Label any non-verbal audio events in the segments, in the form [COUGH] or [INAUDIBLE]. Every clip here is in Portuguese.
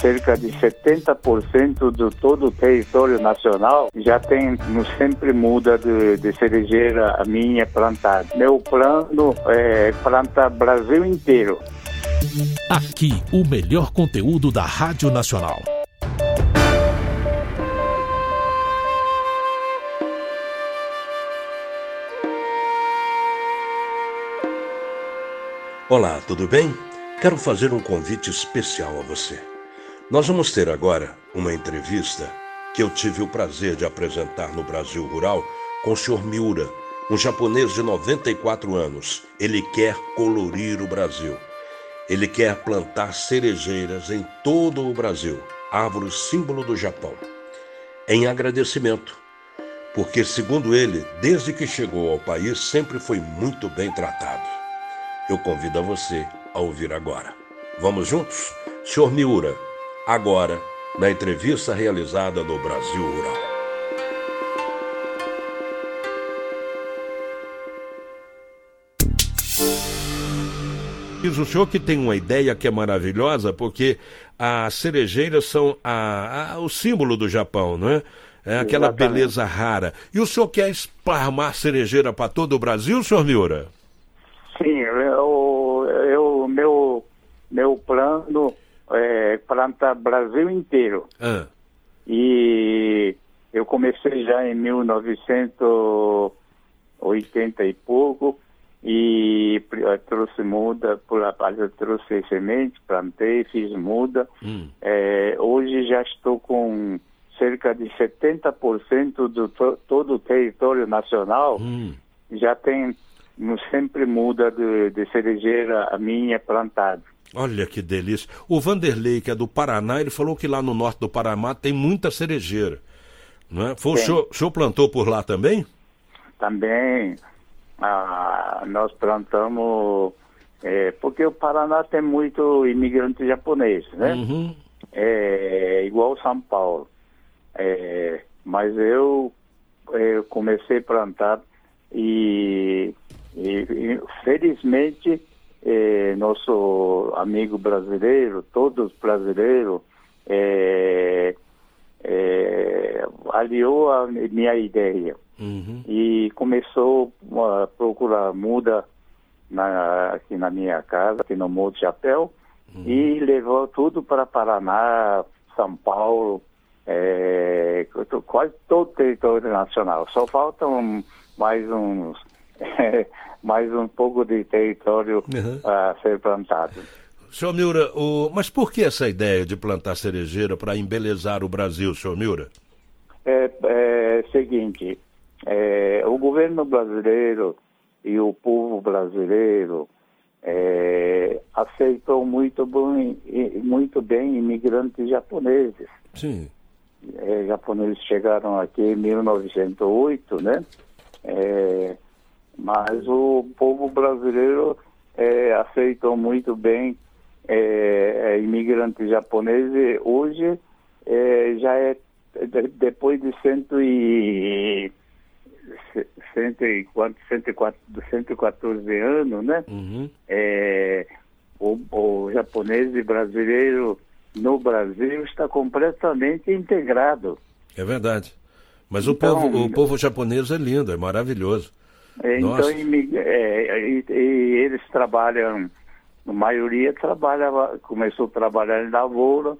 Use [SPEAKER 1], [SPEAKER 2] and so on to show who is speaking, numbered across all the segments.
[SPEAKER 1] cerca de 70% de todo o território nacional já tem no sempre muda de, de cerejeira a minha plantada. Meu plano é plantar Brasil inteiro.
[SPEAKER 2] Aqui, o melhor conteúdo da Rádio Nacional.
[SPEAKER 3] Olá, tudo bem? Quero fazer um convite especial a você. Nós vamos ter agora uma entrevista que eu tive o prazer de apresentar no Brasil Rural com o Sr. Miura, um japonês de 94 anos. Ele quer colorir o Brasil. Ele quer plantar cerejeiras em todo o Brasil, árvore símbolo do Japão. Em agradecimento, porque, segundo ele, desde que chegou ao país, sempre foi muito bem tratado eu convido a você a ouvir agora. Vamos juntos? Senhor Miura, agora, na entrevista realizada no Brasil Rural.
[SPEAKER 4] Diz o senhor que tem uma ideia que é maravilhosa, porque as cerejeiras são a, a, o símbolo do Japão, não é? É aquela Exatamente. beleza rara. E o senhor quer esparmar cerejeira para todo o Brasil, senhor Miura?
[SPEAKER 1] Sim, eu, eu meu, meu plano é plantar Brasil inteiro. Ah. E eu comecei já em 1980 e pouco e trouxe muda, por a parte trouxe semente, plantei, fiz muda. Hum. É, hoje já estou com cerca de 70% do to, todo o território nacional hum. já tem sempre muda de, de cerejeira a minha plantada.
[SPEAKER 4] Olha que delícia. O Vanderlei, que é do Paraná, ele falou que lá no norte do Paraná tem muita cerejeira. Não é? Foi o, senhor, o senhor plantou por lá também?
[SPEAKER 1] Também. Ah, nós plantamos. É, porque o Paraná tem muito imigrante japonês, né? Uhum. É, igual São Paulo. É, mas eu, eu comecei a plantar e e, felizmente, eh, nosso amigo brasileiro, todos brasileiros, eh, eh, aliou a minha ideia uhum. e começou a procurar muda na, aqui na minha casa, aqui no de Chapéu, uhum. e levou tudo para Paraná, São Paulo, é, quase todo o território nacional. Só faltam mais uns [LAUGHS] mais um pouco de território uhum. a ser plantado.
[SPEAKER 4] Senhor Miura, o... mas por que essa ideia de plantar cerejeira para embelezar o Brasil, senhor Miura?
[SPEAKER 1] É, é seguinte, é, o governo brasileiro e o povo brasileiro é, aceitou muito bem, muito bem imigrantes japoneses.
[SPEAKER 4] Sim.
[SPEAKER 1] É, japoneses chegaram aqui em 1908, né? É, mas o povo brasileiro é, aceitou muito bem é, é imigrantes japoneses. Hoje é, já é depois de cento e cento e quanto, 114 anos, né? Uhum. É, o, o japonês e brasileiro no Brasil está completamente integrado.
[SPEAKER 4] É verdade. Mas então, o, povo, o povo japonês é lindo, é maravilhoso.
[SPEAKER 1] É, então, é, e, e, eles trabalham, a maioria trabalha, começou a trabalhar em lavoura,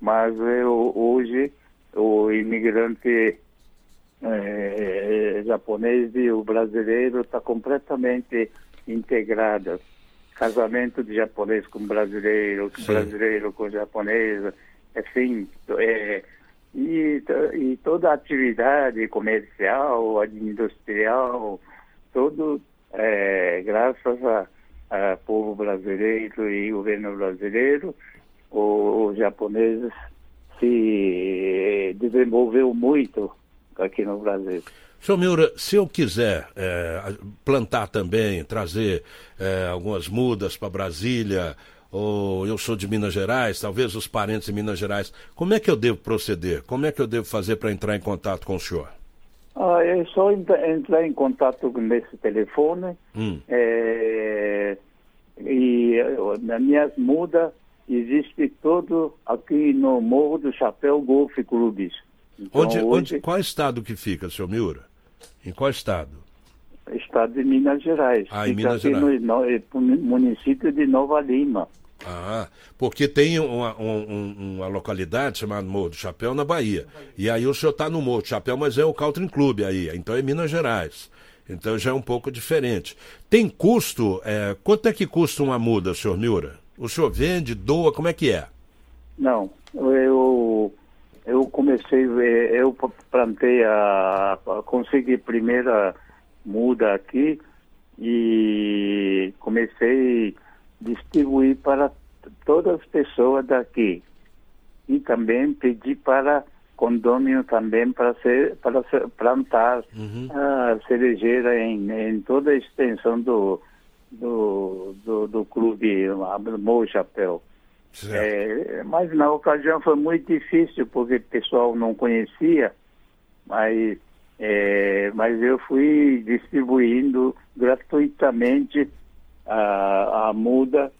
[SPEAKER 1] mas eu, hoje o imigrante é, japonês e o brasileiro está completamente integrado. Casamento de japonês com brasileiro, Sim. brasileiro com japonês, assim, é, e, e toda atividade comercial, industrial, tudo é, graças ao povo brasileiro e governo brasileiro, os japoneses se desenvolveu muito aqui no Brasil.
[SPEAKER 4] Senhor Miura, se eu quiser é, plantar também, trazer é, algumas mudas para Brasília, ou eu sou de Minas Gerais, talvez os parentes em Minas Gerais, como é que eu devo proceder? Como é que eu devo fazer para entrar em contato com o senhor?
[SPEAKER 1] Ah, é só entrar em contato nesse telefone hum. é, e na minhas mudas existe todo aqui no Morro do Chapéu Golf Clubes.
[SPEAKER 4] Então, onde, hoje, onde, qual estado que fica, seu Miura? Em qual estado?
[SPEAKER 1] Estado de Minas Gerais.
[SPEAKER 4] Ah, em Minas Gerais.
[SPEAKER 1] No, no, município de Nova Lima.
[SPEAKER 4] Ah, porque tem uma, um, uma localidade chamada Morro do Chapéu na Bahia. E aí o senhor está no Morro do Chapéu, mas é o Caltrim Clube aí, então é Minas Gerais. Então já é um pouco diferente. Tem custo? É, quanto é que custa uma muda, senhor Miura? O senhor vende, doa, como é que é?
[SPEAKER 1] Não, eu, eu comecei, eu plantei a, conseguir a primeira muda aqui e comecei distribuir para todas as pessoas daqui. E também pedi para condomínio também para ser para ser, plantar uhum. a cerejeira em, em toda a extensão do do, do, do clube Morro Chapéu. É, mas na ocasião foi muito difícil porque o pessoal não conhecia, mas é, mas eu fui distribuindo gratuitamente a, a muda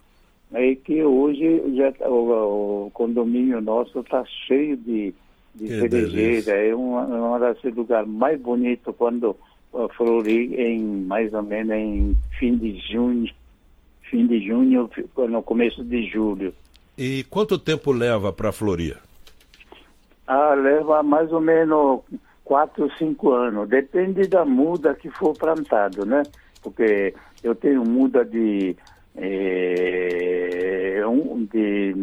[SPEAKER 1] e que hoje já, o, o condomínio nosso está cheio de, de cerejeira. É um, um dos lugares mais bonitos quando uh, florir em mais ou menos em fim de junho, fim de junho, no começo de julho.
[SPEAKER 4] E quanto tempo leva para florir?
[SPEAKER 1] Ah, leva mais ou menos quatro, cinco anos. Depende da muda que for plantado, né? Porque eu tenho muda de, é, um, de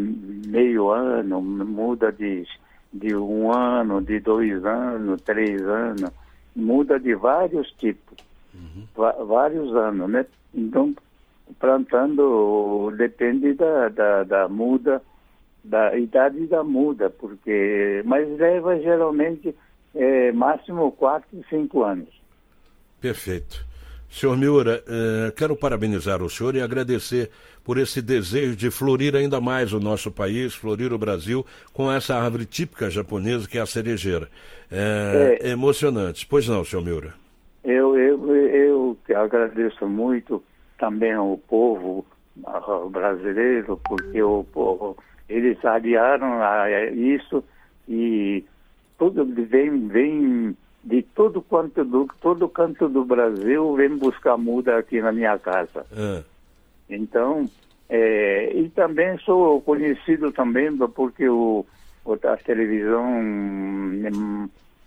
[SPEAKER 1] meio ano, muda de, de um ano, de dois anos, três anos, muda de vários tipos, uhum. vários anos, né? Então, plantando depende da, da, da muda, da idade da muda, porque, mas leva geralmente é, máximo quatro, cinco anos.
[SPEAKER 4] Perfeito. Senhor Miura, eh, quero parabenizar o senhor e agradecer por esse desejo de florir ainda mais o nosso país, florir o Brasil, com essa árvore típica japonesa que é a cerejeira. É, é, é emocionante. Pois não, senhor Miura?
[SPEAKER 1] Eu, eu, eu agradeço muito também ao povo brasileiro, porque o povo, eles aliaram a isso e tudo vem, vem todo quanto do todo canto do Brasil vem buscar muda aqui na minha casa. É. Então, é, e também sou conhecido também porque o, a televisão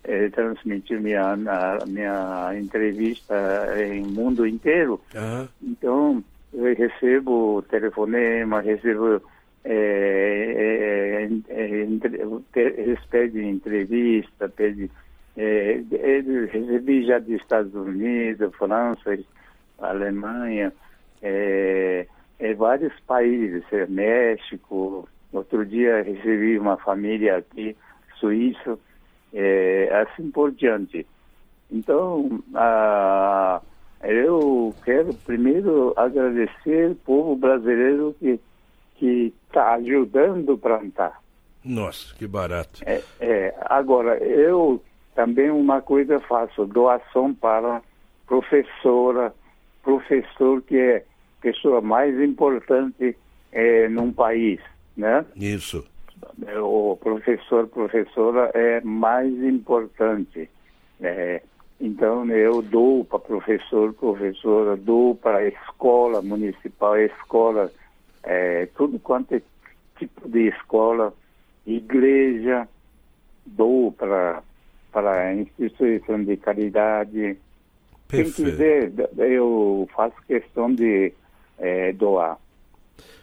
[SPEAKER 1] é, transmitiu minha, a, minha entrevista em mundo inteiro. Uhum. Então, eu recebo telefonema, recebo é, é, é, eles pedem entrevista, pedem é, recebi já dos Estados Unidos, França, Alemanha, é, é, vários países, é, México. Outro dia recebi uma família aqui, Suíça, é, assim por diante. Então, a, eu quero primeiro agradecer o povo brasileiro que que está ajudando a plantar.
[SPEAKER 4] Nossa, que barato.
[SPEAKER 1] É, é, agora, eu também uma coisa faço, doação para professora, professor que é a pessoa mais importante é, num país, né?
[SPEAKER 4] Isso.
[SPEAKER 1] O professor, professora é mais importante. É, então eu dou para professor, professora, dou para a escola municipal, escola, é, tudo quanto é tipo de escola, igreja, dou para para instituição de caridade. Perfeito. Quem quiser, eu faço questão de é, doar.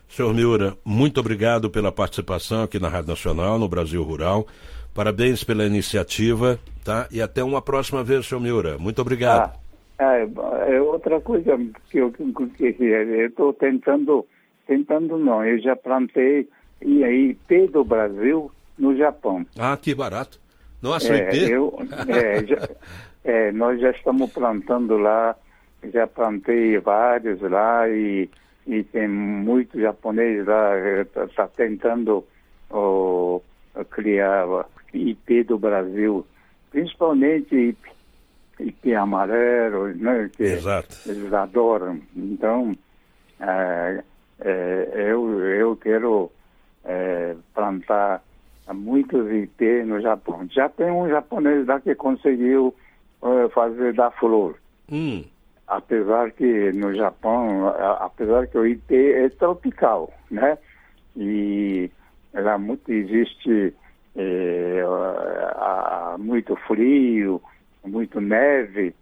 [SPEAKER 4] Senhor Miura, muito obrigado pela participação aqui na Rádio Nacional, no Brasil Rural. Parabéns pela iniciativa, tá? E até uma próxima vez, senhor Miura. Muito obrigado.
[SPEAKER 1] Ah, é, é outra coisa que eu estou tentando, tentando não, eu já plantei e aí IP do Brasil no Japão.
[SPEAKER 4] Ah, que barato. Nossa,
[SPEAKER 1] é, Eu, é, já, [LAUGHS] é, nós já estamos plantando lá, já plantei vários lá e, e tem muito japonês lá, está tá tentando oh, criar IP do Brasil, principalmente IP, IP amarelo, né, que
[SPEAKER 4] Exato.
[SPEAKER 1] eles adoram. Então, é, é, eu, eu quero é, plantar muitos IP no Japão. Já tem um japonês lá que conseguiu é, fazer da flor.
[SPEAKER 4] Hum.
[SPEAKER 1] Apesar que no Japão, apesar que o IP é tropical, né? E lá muito existe é, a, a, muito frio, muito neve,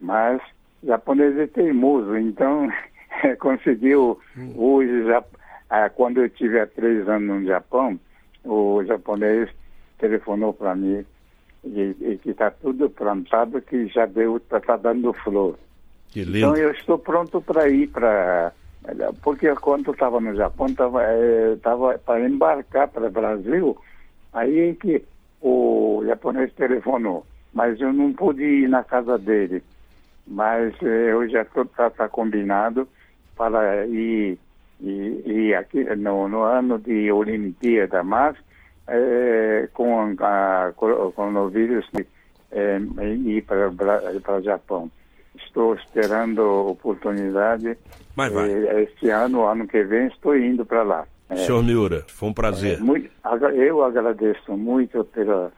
[SPEAKER 1] mas o japonês é teimoso, então [LAUGHS] conseguiu hum. hoje já ah, quando eu tive há três anos no Japão, o japonês telefonou para mim e, e que está tudo plantado, que já deu, está tá dando flor.
[SPEAKER 4] Que lindo.
[SPEAKER 1] Então eu estou pronto para ir para. Porque quando estava no Japão, estava é, tava para embarcar para o Brasil, aí que o japonês telefonou, mas eu não pude ir na casa dele. Mas é, eu já estou tá, tá combinado para ir e, e aqui no, no, ano de Olimpíada, mas é, com, a, com o vírus é, ir para, para o Japão. Estou esperando a oportunidade.
[SPEAKER 4] Mas vai.
[SPEAKER 1] É, este ano, ano que vem, estou indo para lá.
[SPEAKER 4] É, Senhor Miura, foi um prazer.
[SPEAKER 1] É, muito, eu agradeço muito pelo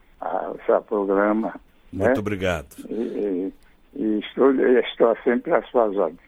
[SPEAKER 1] seu programa.
[SPEAKER 4] Muito né? obrigado.
[SPEAKER 1] E, e, e estou, estou sempre às suas ordens.